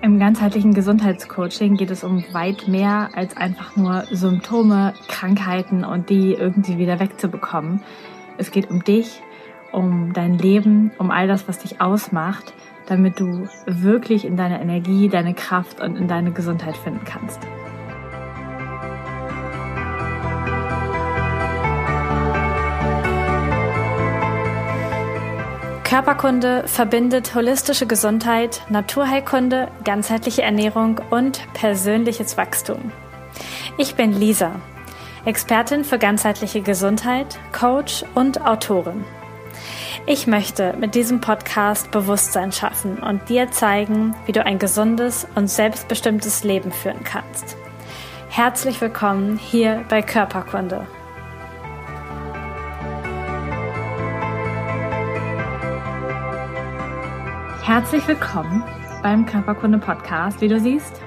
Im ganzheitlichen Gesundheitscoaching geht es um weit mehr als einfach nur Symptome, Krankheiten und die irgendwie wieder wegzubekommen. Es geht um dich, um dein Leben, um all das, was dich ausmacht, damit du wirklich in deine Energie, deine Kraft und in deine Gesundheit finden kannst. Körperkunde verbindet holistische Gesundheit, Naturheilkunde, ganzheitliche Ernährung und persönliches Wachstum. Ich bin Lisa, Expertin für ganzheitliche Gesundheit, Coach und Autorin. Ich möchte mit diesem Podcast Bewusstsein schaffen und dir zeigen, wie du ein gesundes und selbstbestimmtes Leben führen kannst. Herzlich willkommen hier bei Körperkunde. Herzlich willkommen beim Körperkunde Podcast. Wie du siehst,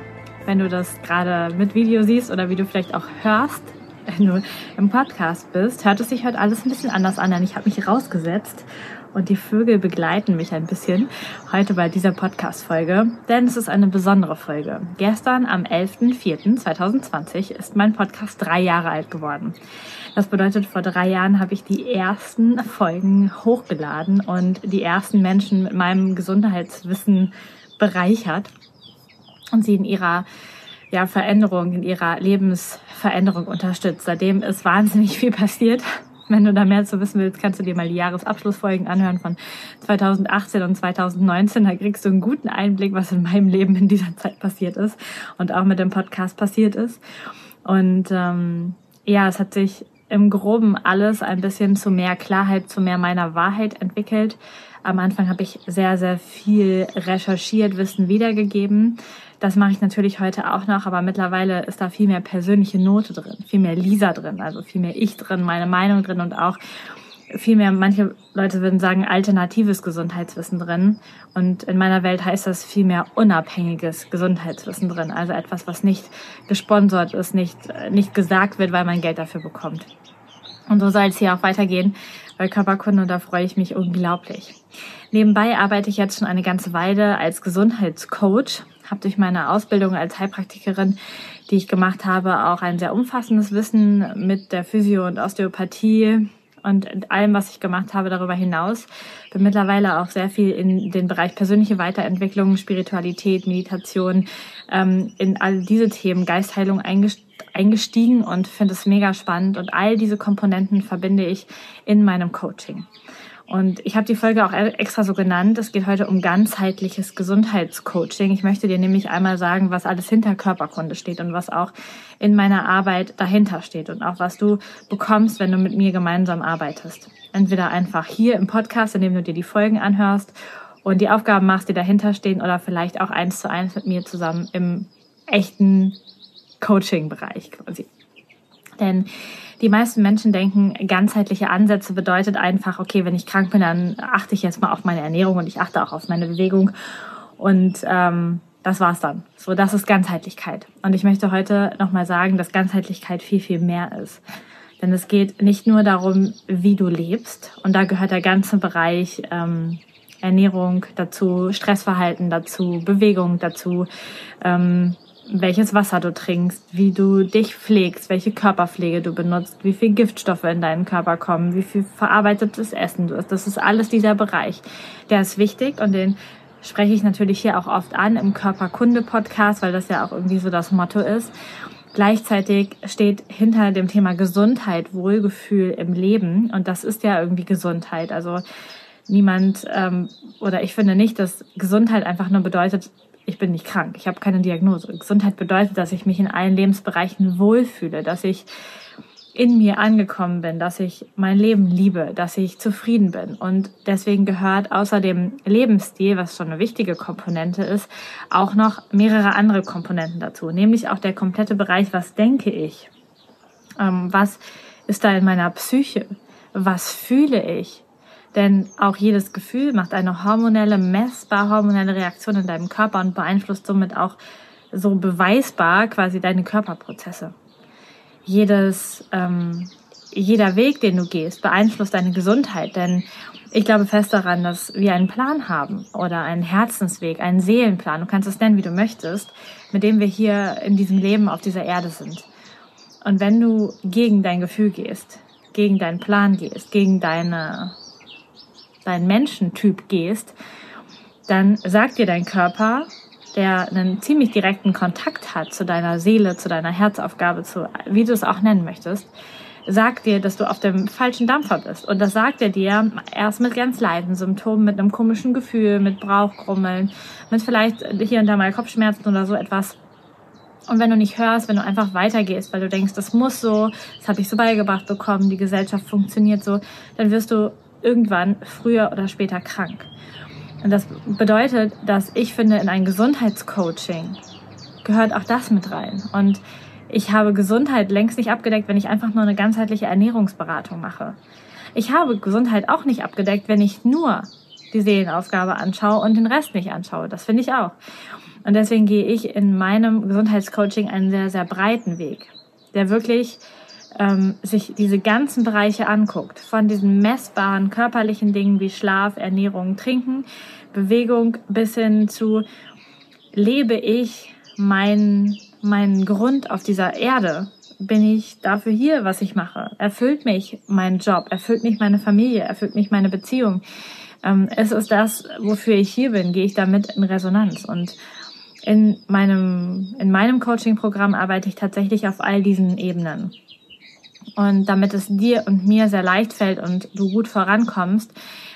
wenn du das gerade mit Video siehst oder wie du vielleicht auch hörst, wenn du im Podcast bist, hört es sich heute alles ein bisschen anders an, denn ich habe mich rausgesetzt und die Vögel begleiten mich ein bisschen heute bei dieser Podcast-Folge, denn es ist eine besondere Folge. Gestern am 11.04.2020 ist mein Podcast drei Jahre alt geworden. Das bedeutet, vor drei Jahren habe ich die ersten Folgen hochgeladen und die ersten Menschen mit meinem Gesundheitswissen bereichert und sie in ihrer ja, Veränderung, in ihrer Lebensveränderung unterstützt. Seitdem ist wahnsinnig viel passiert. Wenn du da mehr zu wissen willst, kannst du dir mal die Jahresabschlussfolgen anhören von 2018 und 2019. Da kriegst du einen guten Einblick, was in meinem Leben in dieser Zeit passiert ist und auch mit dem Podcast passiert ist. Und ähm, ja, es hat sich im Groben alles ein bisschen zu mehr Klarheit, zu mehr meiner Wahrheit entwickelt. Am Anfang habe ich sehr, sehr viel recherchiert, Wissen wiedergegeben. Das mache ich natürlich heute auch noch, aber mittlerweile ist da viel mehr persönliche Note drin, viel mehr Lisa drin, also viel mehr ich drin, meine Meinung drin und auch viel mehr, manche Leute würden sagen, alternatives Gesundheitswissen drin. Und in meiner Welt heißt das viel mehr unabhängiges Gesundheitswissen drin. Also etwas, was nicht gesponsert ist, nicht, nicht gesagt wird, weil man Geld dafür bekommt. Und so soll es hier auch weitergehen bei Körperkunde und da freue ich mich unglaublich. Nebenbei arbeite ich jetzt schon eine ganze Weile als Gesundheitscoach, habe durch meine Ausbildung als Heilpraktikerin, die ich gemacht habe, auch ein sehr umfassendes Wissen mit der Physio- und Osteopathie und allem, was ich gemacht habe darüber hinaus. Bin mittlerweile auch sehr viel in den Bereich persönliche Weiterentwicklung, Spiritualität, Meditation, ähm, in all diese Themen, Geistheilung eingestiegen eingestiegen und finde es mega spannend und all diese Komponenten verbinde ich in meinem Coaching. Und ich habe die Folge auch extra so genannt. Es geht heute um ganzheitliches Gesundheitscoaching. Ich möchte dir nämlich einmal sagen, was alles hinter Körperkunde steht und was auch in meiner Arbeit dahinter steht und auch was du bekommst, wenn du mit mir gemeinsam arbeitest. Entweder einfach hier im Podcast, indem du dir die Folgen anhörst und die Aufgaben machst, die dahinter stehen, oder vielleicht auch eins zu eins mit mir zusammen im echten Coaching-Bereich quasi. Denn die meisten Menschen denken, ganzheitliche Ansätze bedeutet einfach, okay, wenn ich krank bin, dann achte ich jetzt mal auf meine Ernährung und ich achte auch auf meine Bewegung. Und ähm, das war's dann. So, das ist Ganzheitlichkeit. Und ich möchte heute nochmal sagen, dass Ganzheitlichkeit viel, viel mehr ist. Denn es geht nicht nur darum, wie du lebst. Und da gehört der ganze Bereich ähm, Ernährung dazu, Stressverhalten dazu, Bewegung dazu, ähm, welches Wasser du trinkst, wie du dich pflegst, welche Körperpflege du benutzt, wie viel Giftstoffe in deinen Körper kommen, wie viel verarbeitetes Essen du isst. Das ist alles dieser Bereich. Der ist wichtig und den spreche ich natürlich hier auch oft an im Körperkunde-Podcast, weil das ja auch irgendwie so das Motto ist. Gleichzeitig steht hinter dem Thema Gesundheit Wohlgefühl im Leben und das ist ja irgendwie Gesundheit. Also niemand ähm, oder ich finde nicht, dass Gesundheit einfach nur bedeutet, ich bin nicht krank, ich habe keine Diagnose. Gesundheit bedeutet, dass ich mich in allen Lebensbereichen wohlfühle, dass ich in mir angekommen bin, dass ich mein Leben liebe, dass ich zufrieden bin. Und deswegen gehört außer dem Lebensstil, was schon eine wichtige Komponente ist, auch noch mehrere andere Komponenten dazu. Nämlich auch der komplette Bereich, was denke ich? Ähm, was ist da in meiner Psyche? Was fühle ich? Denn auch jedes Gefühl macht eine hormonelle, messbar hormonelle Reaktion in deinem Körper und beeinflusst somit auch so beweisbar quasi deine Körperprozesse. Jedes, ähm, jeder Weg, den du gehst, beeinflusst deine Gesundheit, denn ich glaube fest daran, dass wir einen Plan haben oder einen Herzensweg, einen Seelenplan, du kannst es nennen, wie du möchtest, mit dem wir hier in diesem Leben auf dieser Erde sind. Und wenn du gegen dein Gefühl gehst, gegen deinen Plan gehst, gegen deine, deinen Menschentyp gehst, dann sagt dir dein Körper, der einen ziemlich direkten Kontakt hat zu deiner Seele, zu deiner Herzaufgabe, zu, wie du es auch nennen möchtest, sagt dir, dass du auf dem falschen Dampfer bist. Und das sagt er dir erst mit ganz leisen Symptomen, mit einem komischen Gefühl, mit Brauchgrummeln, mit vielleicht hier und da mal Kopfschmerzen oder so etwas. Und wenn du nicht hörst, wenn du einfach weitergehst, weil du denkst, das muss so, das habe ich so beigebracht bekommen, die Gesellschaft funktioniert so, dann wirst du irgendwann früher oder später krank. Und das bedeutet, dass ich finde, in ein Gesundheitscoaching gehört auch das mit rein. Und ich habe Gesundheit längst nicht abgedeckt, wenn ich einfach nur eine ganzheitliche Ernährungsberatung mache. Ich habe Gesundheit auch nicht abgedeckt, wenn ich nur die Seelenaufgabe anschaue und den Rest nicht anschaue. Das finde ich auch. Und deswegen gehe ich in meinem Gesundheitscoaching einen sehr, sehr breiten Weg, der wirklich ähm, sich diese ganzen Bereiche anguckt, von diesen messbaren körperlichen Dingen wie Schlaf, Ernährung, Trinken, Bewegung bis hin zu lebe ich meinen mein Grund auf dieser Erde? Bin ich dafür hier, was ich mache? Erfüllt mich mein Job? Erfüllt mich meine Familie? Erfüllt mich meine Beziehung? Ähm, es ist das, wofür ich hier bin. Gehe ich damit in Resonanz? Und in meinem, in meinem Coaching-Programm arbeite ich tatsächlich auf all diesen Ebenen. Und damit es dir und mir sehr leicht fällt und du gut vorankommst,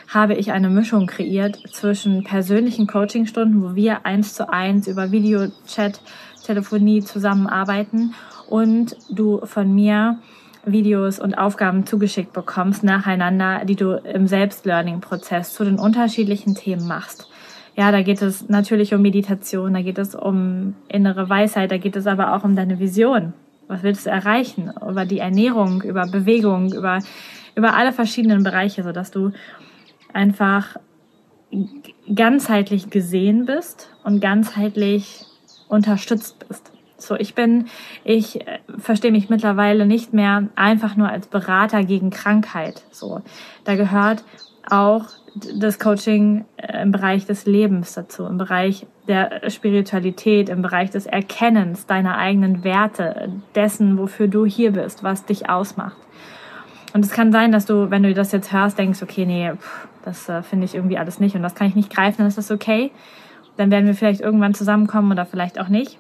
habe ich eine Mischung kreiert zwischen persönlichen Coachingstunden, wo wir eins zu eins über Videochat Telefonie zusammenarbeiten und du von mir Videos und Aufgaben zugeschickt bekommst nacheinander, die du im Selbstlearning-Prozess zu den unterschiedlichen Themen machst. Ja, da geht es natürlich um Meditation, da geht es um innere Weisheit, da geht es aber auch um deine Vision. Was willst du erreichen? Über die Ernährung, über Bewegung, über, über alle verschiedenen Bereiche, sodass du einfach ganzheitlich gesehen bist und ganzheitlich unterstützt bist. So, ich bin, ich äh, verstehe mich mittlerweile nicht mehr einfach nur als Berater gegen Krankheit. So, da gehört auch das Coaching äh, im Bereich des Lebens dazu, im Bereich der Spiritualität, im Bereich des Erkennens deiner eigenen Werte, dessen, wofür du hier bist, was dich ausmacht. Und es kann sein, dass du, wenn du das jetzt hörst, denkst, okay, nee, pff, das äh, finde ich irgendwie alles nicht und das kann ich nicht greifen, dann ist das okay dann werden wir vielleicht irgendwann zusammenkommen oder vielleicht auch nicht.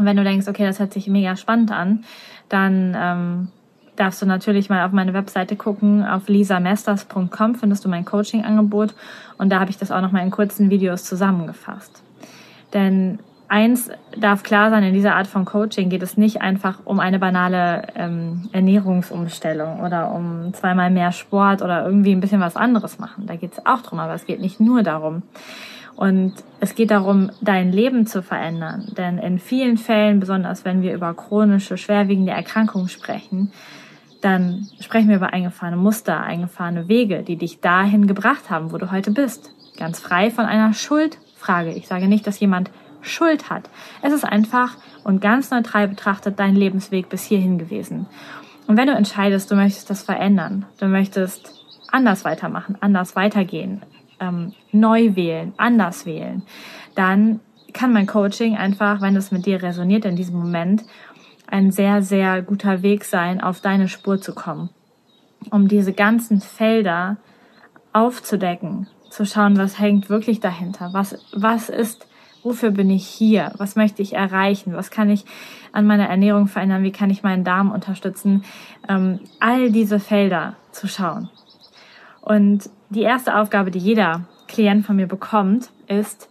Und wenn du denkst, okay, das hört sich mega spannend an, dann ähm, darfst du natürlich mal auf meine Webseite gucken. Auf lisamesters.com findest du mein Coaching-Angebot und da habe ich das auch noch mal in kurzen Videos zusammengefasst. Denn eins darf klar sein, in dieser Art von Coaching geht es nicht einfach um eine banale ähm, Ernährungsumstellung oder um zweimal mehr Sport oder irgendwie ein bisschen was anderes machen. Da geht es auch drum, aber es geht nicht nur darum. Und es geht darum, dein Leben zu verändern. Denn in vielen Fällen, besonders wenn wir über chronische, schwerwiegende Erkrankungen sprechen, dann sprechen wir über eingefahrene Muster, eingefahrene Wege, die dich dahin gebracht haben, wo du heute bist. Ganz frei von einer Schuldfrage. Ich sage nicht, dass jemand Schuld hat. Es ist einfach und ganz neutral betrachtet dein Lebensweg bis hierhin gewesen. Und wenn du entscheidest, du möchtest das verändern, du möchtest anders weitermachen, anders weitergehen, ähm, neu wählen, anders wählen, dann kann mein Coaching einfach, wenn es mit dir resoniert in diesem Moment, ein sehr, sehr guter Weg sein, auf deine Spur zu kommen. Um diese ganzen Felder aufzudecken, zu schauen, was hängt wirklich dahinter, was, was ist, wofür bin ich hier, was möchte ich erreichen, was kann ich an meiner Ernährung verändern, wie kann ich meinen Darm unterstützen, ähm, all diese Felder zu schauen. Und die erste Aufgabe, die jeder Klient von mir bekommt, ist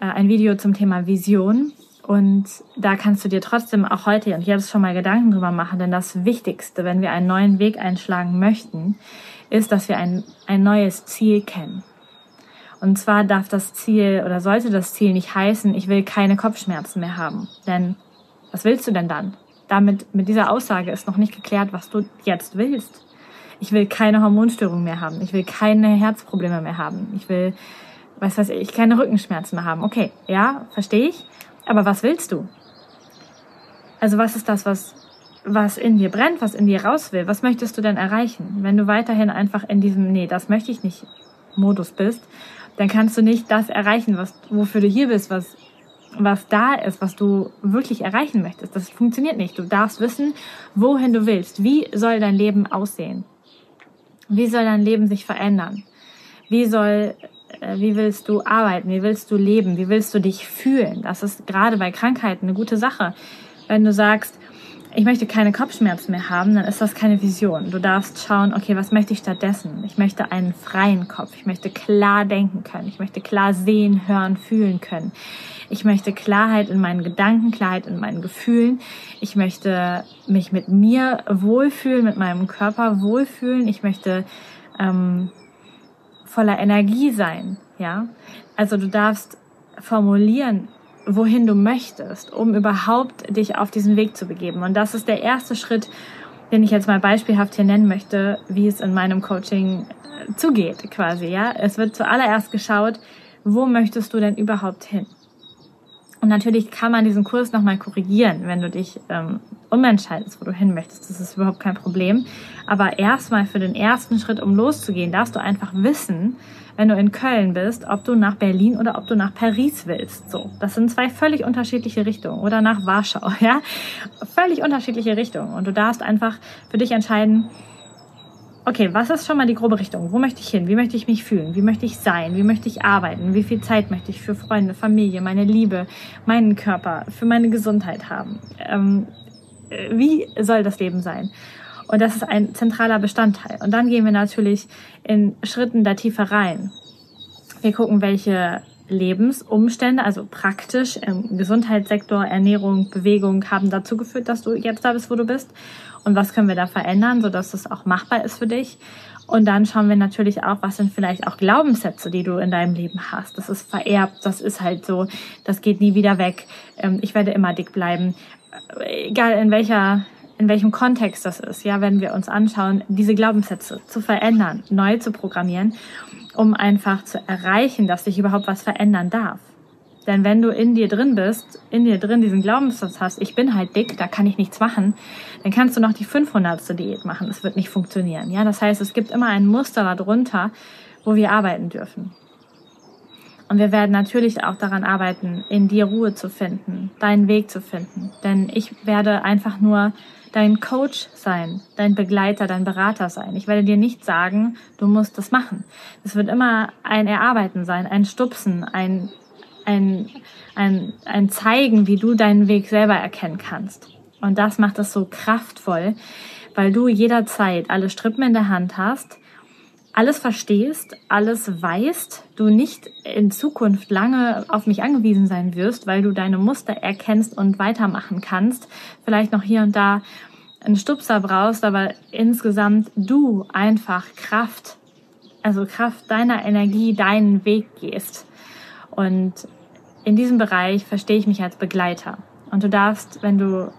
äh, ein Video zum Thema Vision. Und da kannst du dir trotzdem auch heute und jetzt schon mal Gedanken drüber machen, denn das Wichtigste, wenn wir einen neuen Weg einschlagen möchten, ist, dass wir ein, ein neues Ziel kennen. Und zwar darf das Ziel oder sollte das Ziel nicht heißen, ich will keine Kopfschmerzen mehr haben. Denn was willst du denn dann? Damit, mit dieser Aussage ist noch nicht geklärt, was du jetzt willst. Ich will keine Hormonstörung mehr haben. Ich will keine Herzprobleme mehr haben. Ich will, was weiß ich, keine Rückenschmerzen mehr haben. Okay, ja, verstehe ich. Aber was willst du? Also was ist das, was, was in dir brennt, was in dir raus will, was möchtest du denn erreichen? Wenn du weiterhin einfach in diesem, nee, das möchte ich nicht Modus bist, dann kannst du nicht das erreichen, was, wofür du hier bist, was, was da ist, was du wirklich erreichen möchtest. Das funktioniert nicht. Du darfst wissen, wohin du willst. Wie soll dein Leben aussehen? Wie soll dein Leben sich verändern? Wie soll, äh, wie willst du arbeiten? Wie willst du leben? Wie willst du dich fühlen? Das ist gerade bei Krankheiten eine gute Sache. Wenn du sagst, ich möchte keine Kopfschmerzen mehr haben, dann ist das keine Vision. Du darfst schauen, okay, was möchte ich stattdessen? Ich möchte einen freien Kopf. Ich möchte klar denken können. Ich möchte klar sehen, hören, fühlen können. Ich möchte Klarheit in meinen Gedanken, Klarheit in meinen Gefühlen. Ich möchte mich mit mir wohlfühlen, mit meinem Körper wohlfühlen. Ich möchte ähm, voller Energie sein. Ja, also du darfst formulieren, wohin du möchtest, um überhaupt dich auf diesen Weg zu begeben. Und das ist der erste Schritt, den ich jetzt mal beispielhaft hier nennen möchte, wie es in meinem Coaching äh, zugeht, quasi, ja. Es wird zuallererst geschaut, wo möchtest du denn überhaupt hin? Und natürlich kann man diesen Kurs nochmal korrigieren, wenn du dich ähm, umentscheidest, wo du hin möchtest. Das ist überhaupt kein Problem. Aber erstmal für den ersten Schritt, um loszugehen, darfst du einfach wissen, wenn du in Köln bist, ob du nach Berlin oder ob du nach Paris willst. So, das sind zwei völlig unterschiedliche Richtungen oder nach Warschau, ja? Völlig unterschiedliche Richtungen und du darfst einfach für dich entscheiden, okay, was ist schon mal die grobe Richtung? Wo möchte ich hin? Wie möchte ich mich fühlen? Wie möchte ich sein? Wie möchte ich arbeiten? Wie viel Zeit möchte ich für Freunde, Familie, meine Liebe, meinen Körper, für meine Gesundheit haben? Ähm, wie soll das Leben sein? Und das ist ein zentraler Bestandteil. Und dann gehen wir natürlich in Schritten da tiefer rein. Wir gucken, welche Lebensumstände, also praktisch im Gesundheitssektor, Ernährung, Bewegung haben dazu geführt, dass du jetzt da bist, wo du bist. Und was können wir da verändern, sodass es auch machbar ist für dich. Und dann schauen wir natürlich auch, was sind vielleicht auch Glaubenssätze, die du in deinem Leben hast. Das ist vererbt, das ist halt so, das geht nie wieder weg. Ähm, ich werde immer dick bleiben. Egal in welcher in welchem Kontext das ist, ja, wenn wir uns anschauen, diese Glaubenssätze zu verändern, neu zu programmieren, um einfach zu erreichen, dass sich überhaupt was verändern darf. Denn wenn du in dir drin bist, in dir drin diesen Glaubenssatz hast, ich bin halt dick, da kann ich nichts machen, dann kannst du noch die 500. Diät machen. Es wird nicht funktionieren. Ja, das heißt, es gibt immer ein Muster darunter, wo wir arbeiten dürfen. Und wir werden natürlich auch daran arbeiten, in dir Ruhe zu finden, deinen Weg zu finden. Denn ich werde einfach nur dein Coach sein, dein Begleiter, dein Berater sein. Ich werde dir nicht sagen, du musst das machen. Es wird immer ein Erarbeiten sein, ein Stupsen, ein, ein, ein, ein Zeigen, wie du deinen Weg selber erkennen kannst. Und das macht es so kraftvoll, weil du jederzeit alle Strippen in der Hand hast, alles verstehst, alles weißt, du nicht in Zukunft lange auf mich angewiesen sein wirst, weil du deine Muster erkennst und weitermachen kannst, vielleicht noch hier und da einen Stupser brauchst, aber insgesamt du einfach Kraft, also Kraft deiner Energie, deinen Weg gehst. Und in diesem Bereich verstehe ich mich als Begleiter. Und du darfst, wenn du,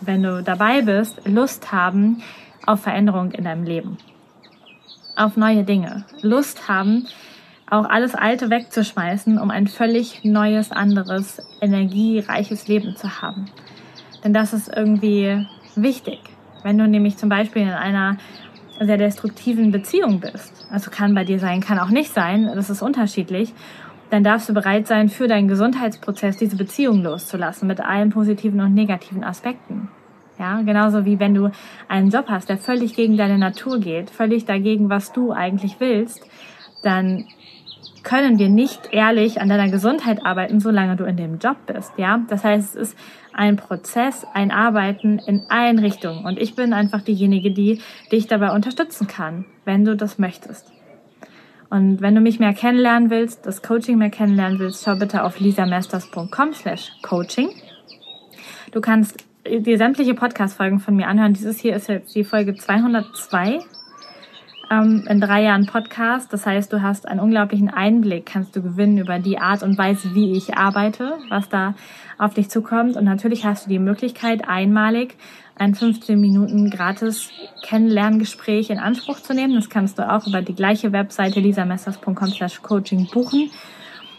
wenn du dabei bist, Lust haben auf Veränderung in deinem Leben auf neue Dinge. Lust haben, auch alles Alte wegzuschmeißen, um ein völlig neues, anderes, energiereiches Leben zu haben. Denn das ist irgendwie wichtig. Wenn du nämlich zum Beispiel in einer sehr destruktiven Beziehung bist, also kann bei dir sein, kann auch nicht sein, das ist unterschiedlich, dann darfst du bereit sein, für deinen Gesundheitsprozess diese Beziehung loszulassen mit allen positiven und negativen Aspekten. Ja, genauso wie wenn du einen Job hast, der völlig gegen deine Natur geht, völlig dagegen, was du eigentlich willst, dann können wir nicht ehrlich an deiner Gesundheit arbeiten, solange du in dem Job bist, ja? Das heißt, es ist ein Prozess, ein Arbeiten in allen Richtungen und ich bin einfach diejenige, die dich dabei unterstützen kann, wenn du das möchtest. Und wenn du mich mehr kennenlernen willst, das Coaching mehr kennenlernen willst, schau bitte auf lisamasters.com slash coaching. Du kannst dir sämtliche Podcast-Folgen von mir anhören. Dieses hier ist jetzt die Folge 202 ähm, in drei Jahren Podcast. Das heißt, du hast einen unglaublichen Einblick, kannst du gewinnen über die Art und Weise, wie ich arbeite, was da auf dich zukommt. Und natürlich hast du die Möglichkeit, einmalig ein 15 Minuten gratis Kennenlerngespräch in Anspruch zu nehmen. Das kannst du auch über die gleiche Webseite lisamessers.com slash coaching buchen.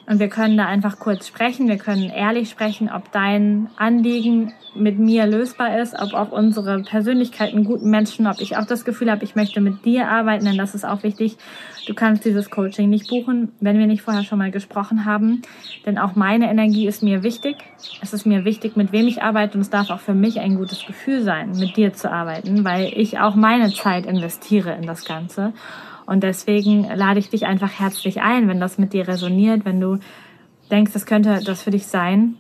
Und wir können da einfach kurz sprechen. Wir können ehrlich sprechen, ob dein Anliegen mit mir lösbar ist, ob auch unsere Persönlichkeiten guten Menschen, ob ich auch das Gefühl habe, ich möchte mit dir arbeiten, denn das ist auch wichtig. Du kannst dieses Coaching nicht buchen, wenn wir nicht vorher schon mal gesprochen haben. Denn auch meine Energie ist mir wichtig. Es ist mir wichtig, mit wem ich arbeite und es darf auch für mich ein gutes Gefühl sein, mit dir zu arbeiten, weil ich auch meine Zeit investiere in das Ganze. Und deswegen lade ich dich einfach herzlich ein, wenn das mit dir resoniert, wenn du denkst, das könnte das für dich sein,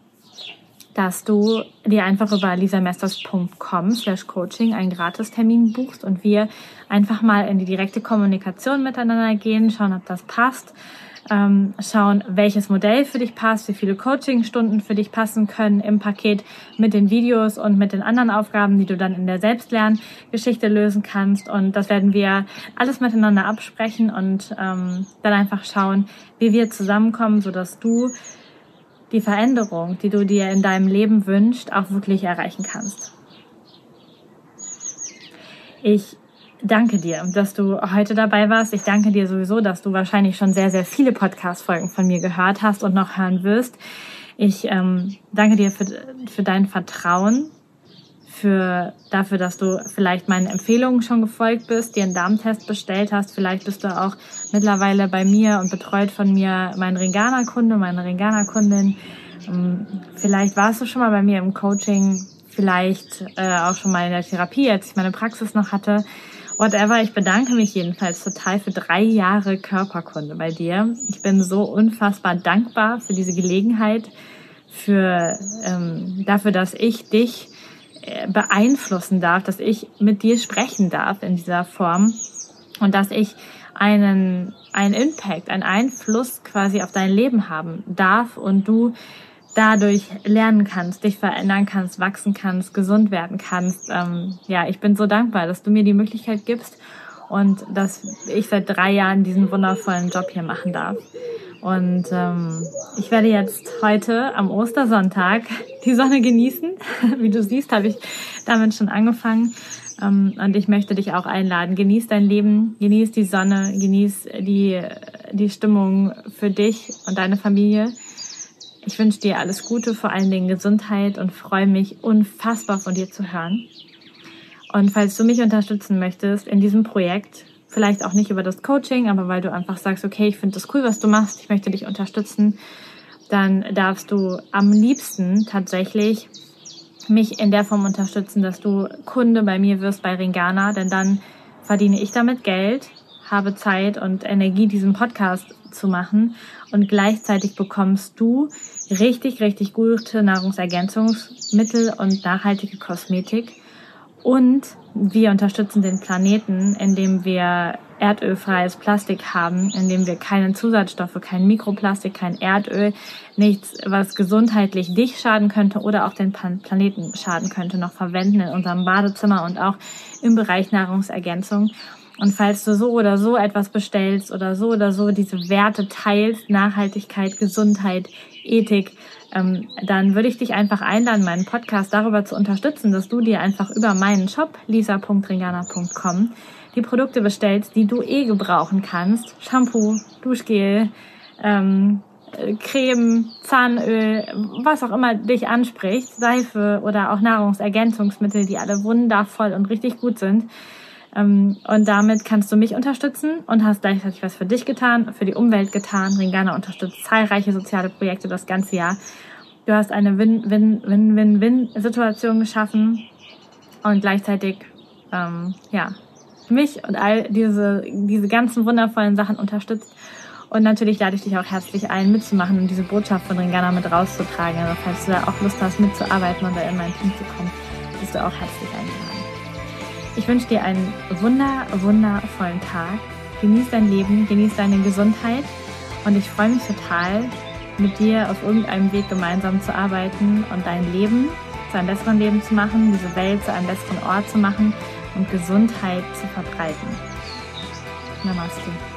dass du dir einfach über lisamesters.com slash coaching einen Gratistermin buchst und wir einfach mal in die direkte Kommunikation miteinander gehen, schauen, ob das passt ähm, schauen, welches Modell für dich passt, wie viele Coachingstunden für dich passen können im Paket mit den Videos und mit den anderen Aufgaben, die du dann in der Selbstlerngeschichte lösen kannst. Und das werden wir alles miteinander absprechen und ähm, dann einfach schauen, wie wir zusammenkommen, sodass du die Veränderung, die du dir in deinem Leben wünschst, auch wirklich erreichen kannst. Ich danke dir, dass du heute dabei warst. Ich danke dir sowieso, dass du wahrscheinlich schon sehr, sehr viele Podcast-Folgen von mir gehört hast und noch hören wirst. Ich ähm, danke dir für, für dein Vertrauen, für dafür, dass du vielleicht meinen Empfehlungen schon gefolgt bist, dir einen Darmtest bestellt hast. Vielleicht bist du auch mittlerweile bei mir und betreut von mir mein Ringana-Kunde, meine Ringana-Kundin. Ähm, vielleicht warst du schon mal bei mir im Coaching, vielleicht äh, auch schon mal in der Therapie, als ich meine Praxis noch hatte. Whatever, ich bedanke mich jedenfalls total für drei Jahre Körperkunde bei dir. Ich bin so unfassbar dankbar für diese Gelegenheit, für ähm, dafür, dass ich dich äh, beeinflussen darf, dass ich mit dir sprechen darf in dieser Form und dass ich einen, einen Impact, einen Einfluss quasi auf dein Leben haben darf und du dadurch lernen kannst, dich verändern kannst, wachsen kannst, gesund werden kannst. Ähm, ja, ich bin so dankbar, dass du mir die Möglichkeit gibst und dass ich seit drei Jahren diesen wundervollen Job hier machen darf. Und ähm, ich werde jetzt heute am Ostersonntag die Sonne genießen. Wie du siehst, habe ich damit schon angefangen. Ähm, und ich möchte dich auch einladen. Genieß dein Leben, genieß die Sonne, genieß die, die Stimmung für dich und deine Familie. Ich wünsche dir alles Gute, vor allen Dingen Gesundheit und freue mich unfassbar von dir zu hören. Und falls du mich unterstützen möchtest in diesem Projekt, vielleicht auch nicht über das Coaching, aber weil du einfach sagst, okay, ich finde das cool, was du machst, ich möchte dich unterstützen, dann darfst du am liebsten tatsächlich mich in der Form unterstützen, dass du Kunde bei mir wirst bei Ringana, denn dann verdiene ich damit Geld, habe Zeit und Energie, diesen Podcast zu machen und gleichzeitig bekommst du richtig, richtig gute Nahrungsergänzungsmittel und nachhaltige Kosmetik. Und wir unterstützen den Planeten, indem wir erdölfreies Plastik haben, indem wir keine Zusatzstoffe, kein Mikroplastik, kein Erdöl, nichts, was gesundheitlich dich schaden könnte oder auch den Planeten schaden könnte, noch verwenden in unserem Badezimmer und auch im Bereich Nahrungsergänzung. Und falls du so oder so etwas bestellst oder so oder so diese Werte teilst, Nachhaltigkeit, Gesundheit, Ethik, ähm, dann würde ich dich einfach einladen, meinen Podcast darüber zu unterstützen, dass du dir einfach über meinen Shop lisa.ringana.com die Produkte bestellst, die du eh gebrauchen kannst. Shampoo, Duschgel, ähm, Creme, Zahnöl, was auch immer dich anspricht, Seife oder auch Nahrungsergänzungsmittel, die alle wundervoll und richtig gut sind. Ähm, und damit kannst du mich unterstützen und hast gleichzeitig was für dich getan, für die Umwelt getan. Ringana unterstützt zahlreiche soziale Projekte das ganze Jahr. Du hast eine Win-Win-Win-Win-Situation geschaffen und gleichzeitig, ähm, ja, mich und all diese, diese ganzen wundervollen Sachen unterstützt. Und natürlich lade ich dich auch herzlich ein, mitzumachen und diese Botschaft von Ringana mit rauszutragen. Also falls du da auch Lust hast, mitzuarbeiten oder in mein Team zu kommen, bist du auch herzlich eingeladen. Ich wünsche dir einen wunder, wundervollen Tag. Genieß dein Leben, genieß deine Gesundheit und ich freue mich total, mit dir auf irgendeinem Weg gemeinsam zu arbeiten und dein Leben zu einem besseren Leben zu machen, diese Welt zu einem besseren Ort zu machen und Gesundheit zu verbreiten. Namaste.